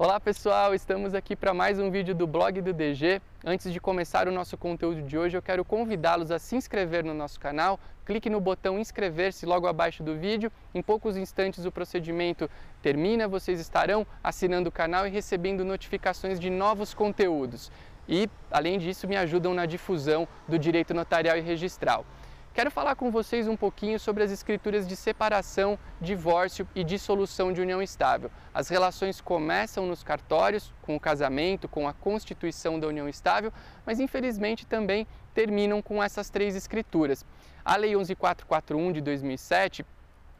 Olá pessoal, estamos aqui para mais um vídeo do blog do DG. Antes de começar o nosso conteúdo de hoje, eu quero convidá-los a se inscrever no nosso canal. Clique no botão inscrever-se logo abaixo do vídeo. Em poucos instantes o procedimento termina, vocês estarão assinando o canal e recebendo notificações de novos conteúdos. E, além disso, me ajudam na difusão do direito notarial e registral. Quero falar com vocês um pouquinho sobre as escrituras de separação, divórcio e dissolução de união estável. As relações começam nos cartórios, com o casamento, com a constituição da união estável, mas infelizmente também terminam com essas três escrituras. A Lei 11441 de 2007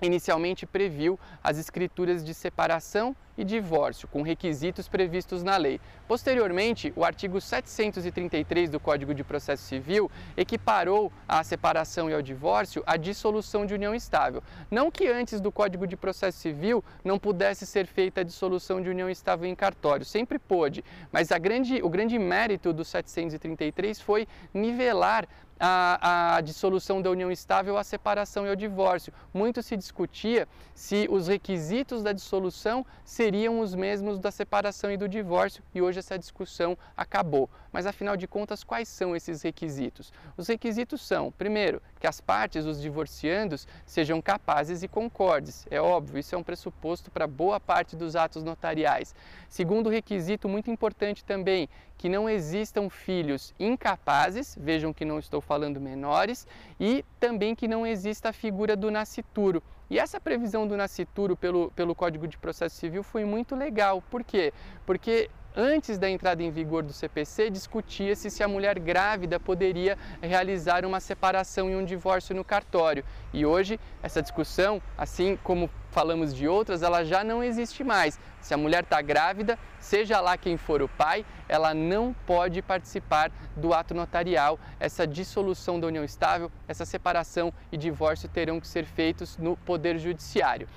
inicialmente previu as escrituras de separação e divórcio, com requisitos previstos na lei. Posteriormente, o artigo 733 do Código de Processo Civil equiparou a separação e ao divórcio a dissolução de união estável. Não que antes do Código de Processo Civil não pudesse ser feita a dissolução de união estável em cartório, sempre pôde, mas grande, o grande mérito do 733 foi nivelar a, a, dissolução da união estável, a separação e o divórcio. Muito se discutia se os requisitos da dissolução seriam os mesmos da separação e do divórcio, e hoje essa discussão acabou. Mas afinal de contas, quais são esses requisitos? Os requisitos são, primeiro, que as partes, os divorciandos, sejam capazes e concordes. É óbvio, isso é um pressuposto para boa parte dos atos notariais. Segundo requisito muito importante também, que não existam filhos incapazes, vejam que não estou falando menores, e também que não exista a figura do nascituro. E essa previsão do nascituro pelo, pelo Código de Processo Civil foi muito legal. Por quê? Porque antes da entrada em vigor do CPC, discutia-se se a mulher grávida poderia realizar uma separação e um divórcio no cartório. E hoje, essa discussão, assim como falamos de outras, ela já não existe mais. Se a mulher está grávida, seja lá quem for o pai, ela não pode participar do ato notarial. Essa dissolução da união estável, essa separação e divórcio terão que ser feitos no Poder Judiciário.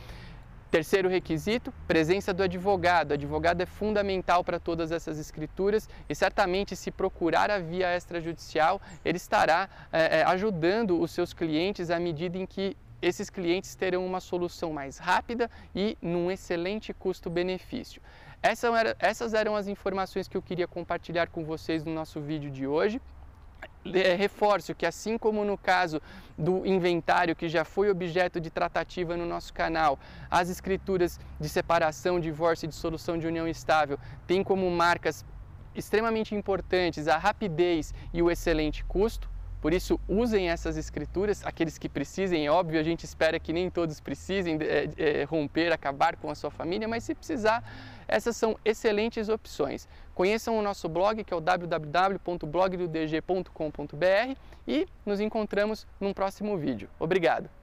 Terceiro requisito, presença do advogado. O advogado é fundamental para todas essas escrituras e certamente se procurar a via extrajudicial, ele estará é, ajudando os seus clientes à medida em que esses clientes terão uma solução mais rápida e num excelente custo-benefício. Essas eram as informações que eu queria compartilhar com vocês no nosso vídeo de hoje. É, reforço que assim como no caso do inventário que já foi objeto de tratativa no nosso canal, as escrituras de separação, divórcio e dissolução de união estável têm como marcas extremamente importantes a rapidez e o excelente custo. Por isso, usem essas escrituras, aqueles que precisem, é óbvio, a gente espera que nem todos precisem é, é, romper, acabar com a sua família, mas se precisar, essas são excelentes opções. Conheçam o nosso blog, que é o www.blogdodg.com.br e nos encontramos num próximo vídeo. Obrigado!